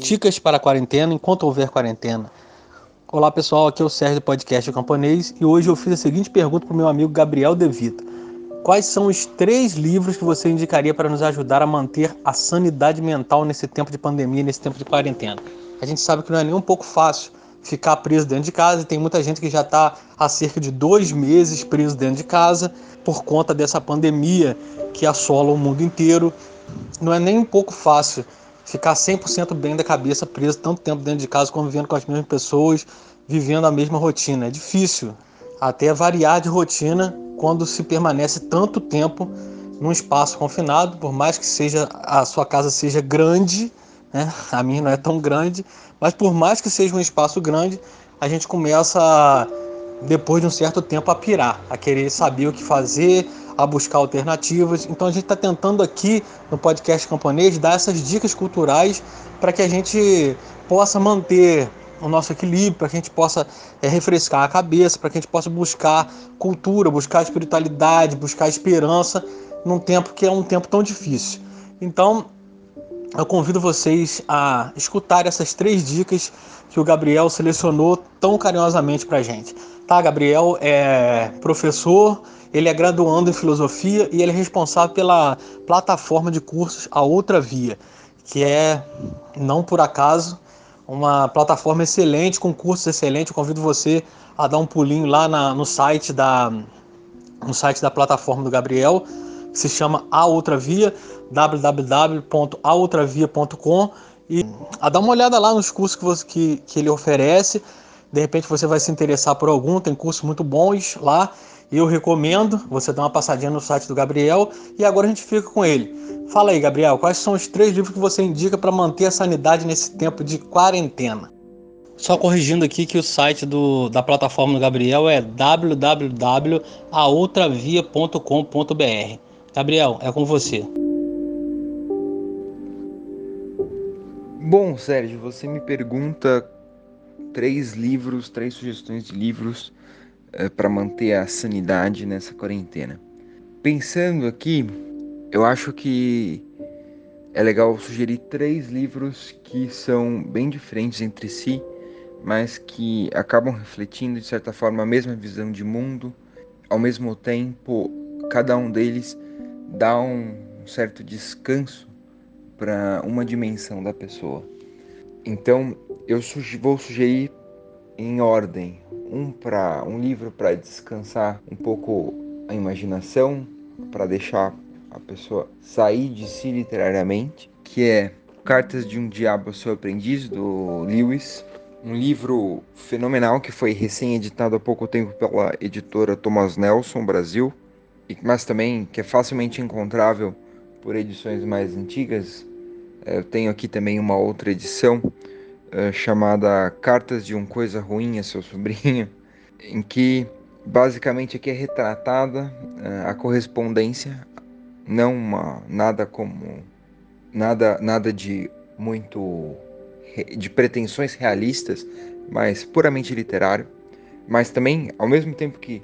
Dicas para a quarentena enquanto houver quarentena. Olá pessoal, aqui é o Sérgio do podcast Camponês e hoje eu fiz a seguinte pergunta para o meu amigo Gabriel De Vita. Quais são os três livros que você indicaria para nos ajudar a manter a sanidade mental nesse tempo de pandemia, nesse tempo de quarentena? A gente sabe que não é nem um pouco fácil ficar preso dentro de casa e tem muita gente que já está há cerca de dois meses preso dentro de casa por conta dessa pandemia que assola o mundo inteiro. Não é nem um pouco fácil ficar 100% bem da cabeça preso tanto tempo dentro de casa, convivendo com as mesmas pessoas, vivendo a mesma rotina. É difícil até variar de rotina quando se permanece tanto tempo num espaço confinado, por mais que seja a sua casa seja grande, né? A minha não é tão grande, mas por mais que seja um espaço grande, a gente começa depois de um certo tempo a pirar, a querer saber o que fazer, a buscar alternativas. Então a gente está tentando aqui no podcast camponês dar essas dicas culturais para que a gente possa manter o nosso equilíbrio, para que a gente possa é, refrescar a cabeça, para que a gente possa buscar cultura, buscar espiritualidade, buscar esperança num tempo que é um tempo tão difícil. Então, eu convido vocês a escutar essas três dicas que o Gabriel selecionou tão carinhosamente para gente. Tá, Gabriel é professor, ele é graduando em filosofia e ele é responsável pela plataforma de cursos A Outra Via, que é, não por acaso, uma plataforma excelente, com cursos excelentes. Eu convido você a dar um pulinho lá na, no site da no site da plataforma do Gabriel, se chama A Outra Via, www.aoutravia.com e a dar uma olhada lá nos cursos que, você, que, que ele oferece. De repente você vai se interessar por algum, tem cursos muito bons lá. Eu recomendo você dar uma passadinha no site do Gabriel e agora a gente fica com ele. Fala aí, Gabriel, quais são os três livros que você indica para manter a sanidade nesse tempo de quarentena? Só corrigindo aqui que o site do, da plataforma do Gabriel é www.aoutravia.com.br. Gabriel, é com você. Bom, Sérgio, você me pergunta três livros, três sugestões de livros é, para manter a sanidade nessa quarentena. Pensando aqui, eu acho que é legal sugerir três livros que são bem diferentes entre si, mas que acabam refletindo de certa forma a mesma visão de mundo. Ao mesmo tempo, cada um deles dá um certo descanso para uma dimensão da pessoa. Então, eu vou sugerir em ordem. Um para um livro para descansar um pouco a imaginação, para deixar a pessoa sair de si literariamente, que é Cartas de um Diabo ao Seu Aprendiz do Lewis, um livro fenomenal que foi recém-editado há pouco tempo pela editora Thomas Nelson Brasil, mas também que é facilmente encontrável por edições mais antigas. Eu tenho aqui também uma outra edição uh, chamada Cartas de um Coisa Ruim a Seu Sobrinho, em que basicamente aqui é retratada uh, a correspondência, não uma, nada como nada nada de muito de pretensões realistas, mas puramente literário, mas também ao mesmo tempo que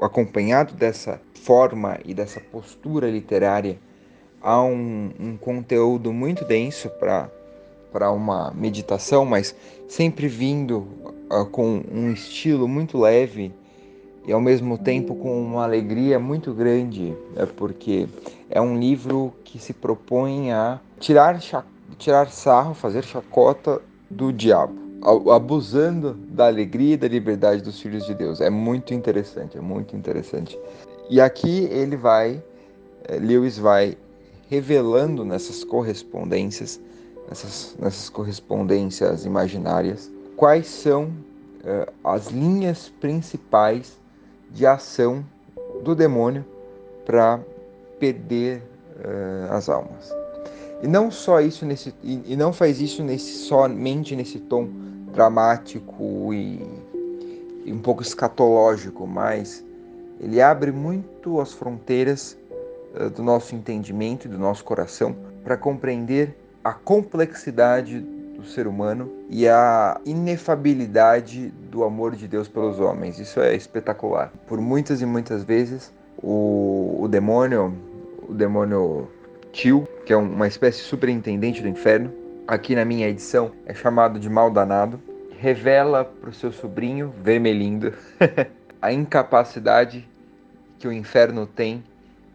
acompanhado dessa forma e dessa postura literária há um, um conteúdo muito denso para uma meditação, mas sempre vindo uh, com um estilo muito leve e ao mesmo tempo com uma alegria muito grande, é porque é um livro que se propõe a tirar, tirar sarro, fazer chacota do diabo, abusando da alegria e da liberdade dos filhos de Deus. É muito interessante, é muito interessante. E aqui ele vai, eh, Lewis vai revelando nessas correspondências nessas, nessas correspondências imaginárias, quais são uh, as linhas principais de ação do demônio para perder uh, as almas. E não só isso nesse e, e, não faz isso nesse somente nesse tom dramático e, e um pouco escatológico, mas ele abre muito as fronteiras uh, do nosso entendimento e do nosso coração para compreender a complexidade do ser humano e a inefabilidade do amor de Deus pelos homens. Isso é espetacular. Por muitas e muitas vezes o, o demônio, o demônio tio, que é uma espécie de superintendente do inferno. Aqui na minha edição é chamado de mal danado. Revela para o seu sobrinho, vermelhindo, a incapacidade que o inferno tem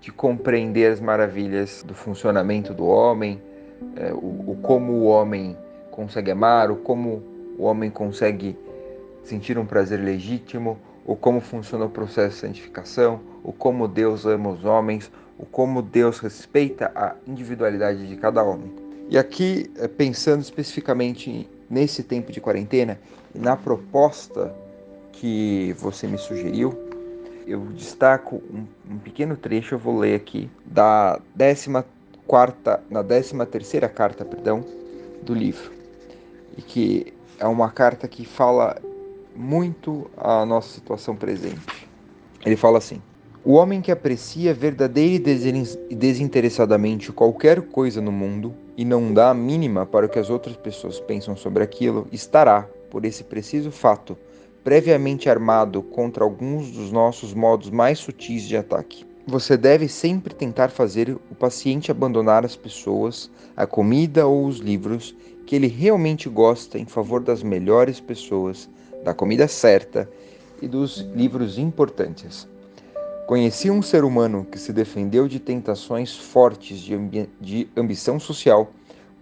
de compreender as maravilhas do funcionamento do homem, é, o, o, como o homem consegue amar, o como o homem consegue sentir um prazer legítimo, o como funciona o processo de santificação, o como Deus ama os homens, o como Deus respeita a individualidade de cada homem. E aqui, é, pensando especificamente nesse tempo de quarentena e na proposta que você me sugeriu, eu destaco um, um pequeno trecho, eu vou ler aqui, da 14 quarta, na 13 terceira carta, perdão, do livro. E que é uma carta que fala muito a nossa situação presente. Ele fala assim: O homem que aprecia verdadeira e desinteressadamente qualquer coisa no mundo e não dá a mínima para o que as outras pessoas pensam sobre aquilo, estará, por esse preciso fato, previamente armado contra alguns dos nossos modos mais sutis de ataque. Você deve sempre tentar fazer o paciente abandonar as pessoas, a comida ou os livros que ele realmente gosta em favor das melhores pessoas, da comida certa e dos livros importantes. Conheci um ser humano que se defendeu de tentações fortes de, ambi de ambição social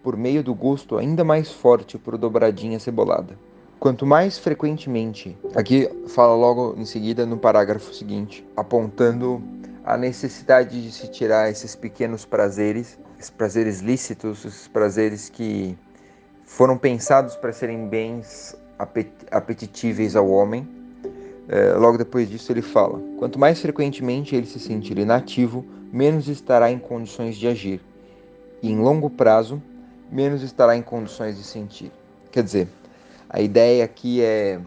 por meio do gosto ainda mais forte por dobradinha cebolada. Quanto mais frequentemente, aqui fala logo em seguida no parágrafo seguinte, apontando a necessidade de se tirar esses pequenos prazeres, esses prazeres lícitos, esses prazeres que foram pensados para serem bens apetitíveis ao homem. É, logo depois disso ele fala: quanto mais frequentemente ele se sentir inativo, menos estará em condições de agir, e em longo prazo, menos estará em condições de sentir. Quer dizer, a ideia aqui é,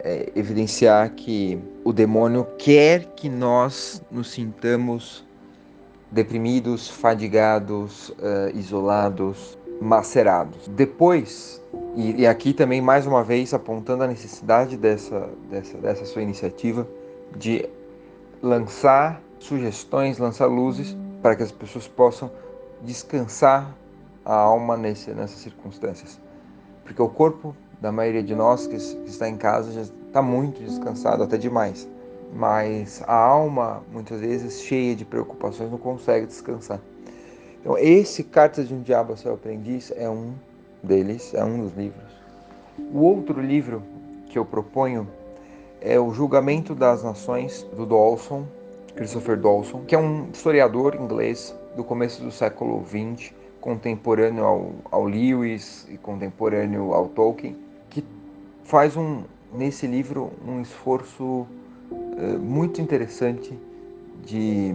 é evidenciar que o demônio quer que nós nos sintamos deprimidos, fadigados, uh, isolados, macerados. Depois, e, e, aqui também mais uma vez apontando a necessidade dessa, dessa, dessa sua iniciativa de lançar sugestões, lançar luzes para que as pessoas possam descansar a alma nesse, nessas circunstâncias. Porque o corpo da maioria de nós que, que está em casa já está muito descansado, até demais. Mas a alma, muitas vezes, cheia de preocupações, não consegue descansar. Então, esse Cartas de um Diabo ao Seu Aprendiz é um deles, é um dos livros. O outro livro que eu proponho é O Julgamento das Nações, do Dawson, Christopher Dawson, que é um historiador inglês do começo do século XX, contemporâneo ao, ao Lewis e contemporâneo ao Tolkien faz um nesse livro um esforço uh, muito interessante de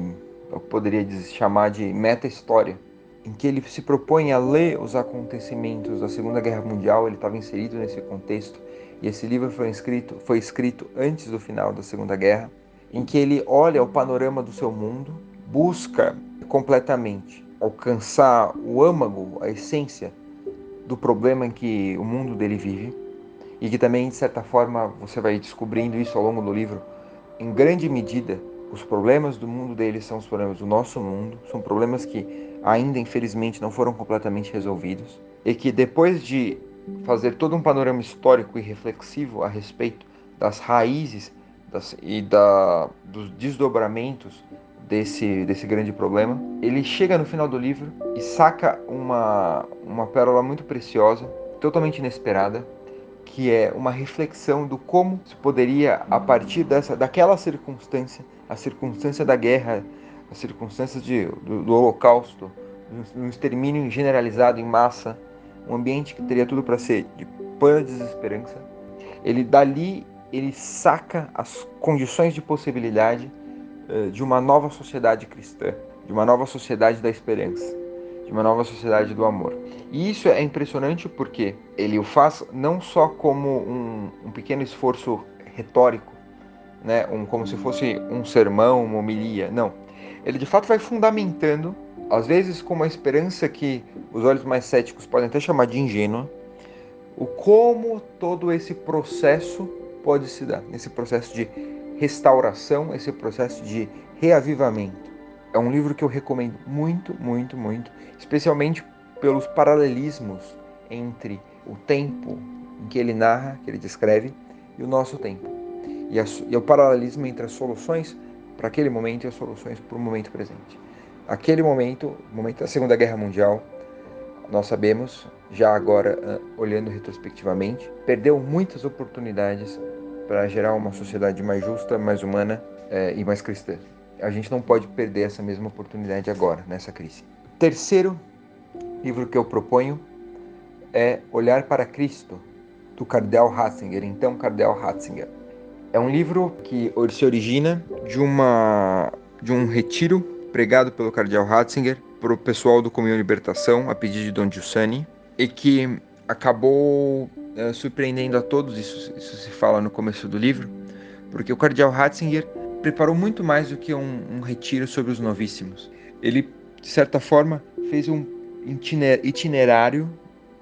eu poderia chamar de meta história em que ele se propõe a ler os acontecimentos da Segunda Guerra Mundial ele estava inserido nesse contexto e esse livro foi escrito foi escrito antes do final da Segunda Guerra em que ele olha o panorama do seu mundo busca completamente alcançar o âmago a essência do problema em que o mundo dele vive e que também, de certa forma, você vai descobrindo isso ao longo do livro, em grande medida, os problemas do mundo deles são os problemas do nosso mundo, são problemas que ainda, infelizmente, não foram completamente resolvidos, e que depois de fazer todo um panorama histórico e reflexivo a respeito das raízes das, e da, dos desdobramentos desse, desse grande problema, ele chega no final do livro e saca uma, uma pérola muito preciosa, totalmente inesperada, que é uma reflexão do como se poderia, a partir dessa, daquela circunstância, a circunstância da guerra, as circunstâncias de, do, do Holocausto, um extermínio generalizado em massa, um ambiente que teria tudo para ser de plena desesperança, ele dali ele saca as condições de possibilidade uh, de uma nova sociedade cristã, de uma nova sociedade da esperança de uma nova sociedade do amor. E isso é impressionante porque ele o faz não só como um, um pequeno esforço retórico, né, um, como se fosse um sermão, uma homilia, não. Ele de fato vai fundamentando, às vezes com uma esperança que os olhos mais céticos podem até chamar de ingênua, o como todo esse processo pode se dar, esse processo de restauração, esse processo de reavivamento. É um livro que eu recomendo muito, muito, muito, especialmente pelos paralelismos entre o tempo em que ele narra, que ele descreve, e o nosso tempo. E, a, e o paralelismo entre as soluções para aquele momento e as soluções para o momento presente. Aquele momento, momento da Segunda Guerra Mundial, nós sabemos, já agora ah, olhando retrospectivamente, perdeu muitas oportunidades para gerar uma sociedade mais justa, mais humana é, e mais cristã. A gente não pode perder essa mesma oportunidade agora, nessa crise. Terceiro livro que eu proponho é Olhar para Cristo, do Cardeal Ratzinger, então Cardeal Ratzinger. É um livro que se origina de, uma, de um retiro pregado pelo Cardeal Ratzinger para o pessoal do Comunhão Libertação, a pedido de Don Giussani, e que acabou é, surpreendendo a todos, isso, isso se fala no começo do livro, porque o Cardeal Ratzinger preparou muito mais do que um, um retiro sobre os novíssimos. Ele, de certa forma, fez um itinerário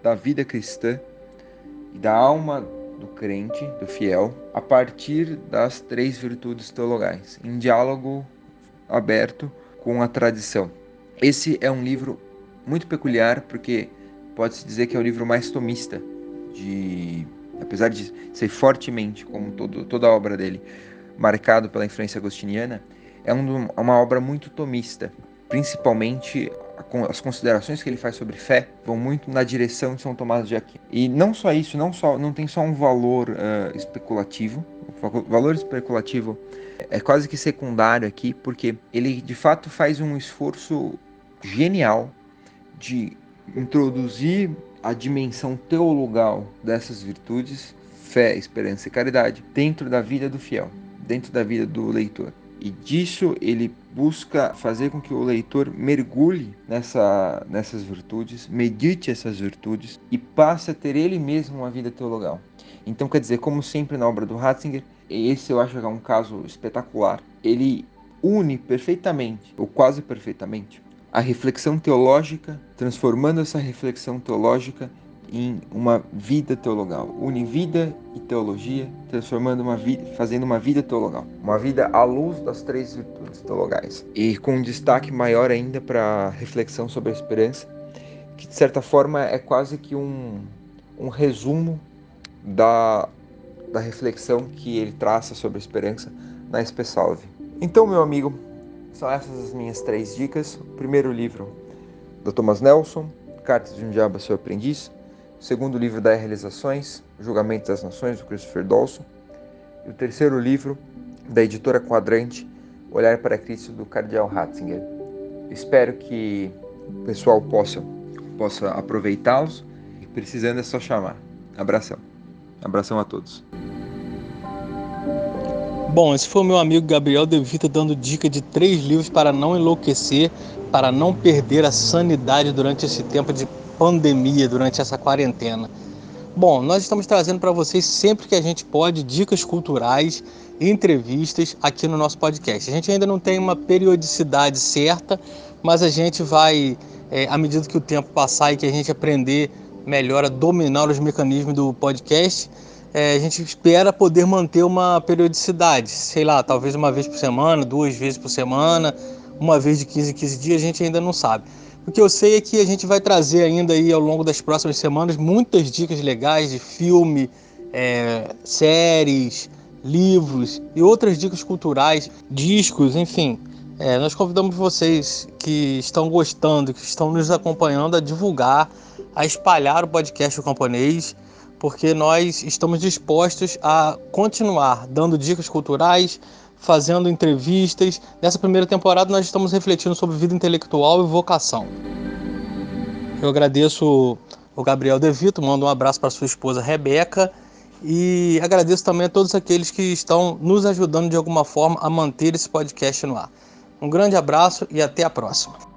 da vida cristã da alma do crente, do fiel, a partir das três virtudes teologais, em diálogo aberto com a tradição. Esse é um livro muito peculiar porque pode-se dizer que é o livro mais tomista de apesar de ser fortemente como todo, toda a obra dele marcado pela influência agostiniana, é um, uma obra muito tomista, principalmente as considerações que ele faz sobre fé vão muito na direção de São Tomás de Aquino. E não só isso, não só não tem só um valor uh, especulativo. O valor especulativo é quase que secundário aqui, porque ele de fato faz um esforço genial de introduzir a dimensão teologal dessas virtudes, fé, esperança e caridade, dentro da vida do fiel, dentro da vida do leitor. E disso ele busca fazer com que o leitor mergulhe nessa, nessas virtudes, medite essas virtudes e passe a ter ele mesmo uma vida teologal. Então, quer dizer, como sempre na obra do Ratzinger, esse eu acho que é um caso espetacular. Ele une perfeitamente, ou quase perfeitamente, a reflexão teológica, transformando essa reflexão teológica em uma vida teologal. Une vida e teologia, transformando uma vida, fazendo uma vida teologal. Uma vida à luz das três virtudes teologais. E com um destaque maior ainda para a reflexão sobre a esperança, que de certa forma é quase que um, um resumo da, da reflexão que ele traça sobre a esperança na Espe Salve. Então, meu amigo, são essas as minhas três dicas. O primeiro livro do Thomas Nelson, Cartas de um Diabo a Seu Aprendiz. Segundo livro da Realizações, Julgamento das Nações, do Christopher Dawson. E o terceiro livro, da editora Quadrante, Olhar para Cristo, do Cardeal Ratzinger. Espero que o pessoal possa, possa aproveitá-los. Precisando é só chamar. Abração. Abração a todos. Bom, esse foi o meu amigo Gabriel De Vita dando dica de três livros para não enlouquecer, para não perder a sanidade durante esse tempo de pandemia, durante essa quarentena. Bom, nós estamos trazendo para vocês sempre que a gente pode dicas culturais entrevistas aqui no nosso podcast. A gente ainda não tem uma periodicidade certa, mas a gente vai, é, à medida que o tempo passar e que a gente aprender melhor a dominar os mecanismos do podcast, é, a gente espera poder manter uma periodicidade, sei lá, talvez uma vez por semana, duas vezes por semana, uma vez de 15 em 15 dias, a gente ainda não sabe. O que eu sei é que a gente vai trazer ainda aí ao longo das próximas semanas muitas dicas legais de filme, é, séries, livros e outras dicas culturais, discos, enfim. É, nós convidamos vocês que estão gostando, que estão nos acompanhando a divulgar, a espalhar o podcast o camponês, porque nós estamos dispostos a continuar dando dicas culturais, fazendo entrevistas. Nessa primeira temporada, nós estamos refletindo sobre vida intelectual e vocação. Eu agradeço o Gabriel Devito, mando um abraço para sua esposa Rebeca e agradeço também a todos aqueles que estão nos ajudando de alguma forma a manter esse podcast no ar. Um grande abraço e até a próxima.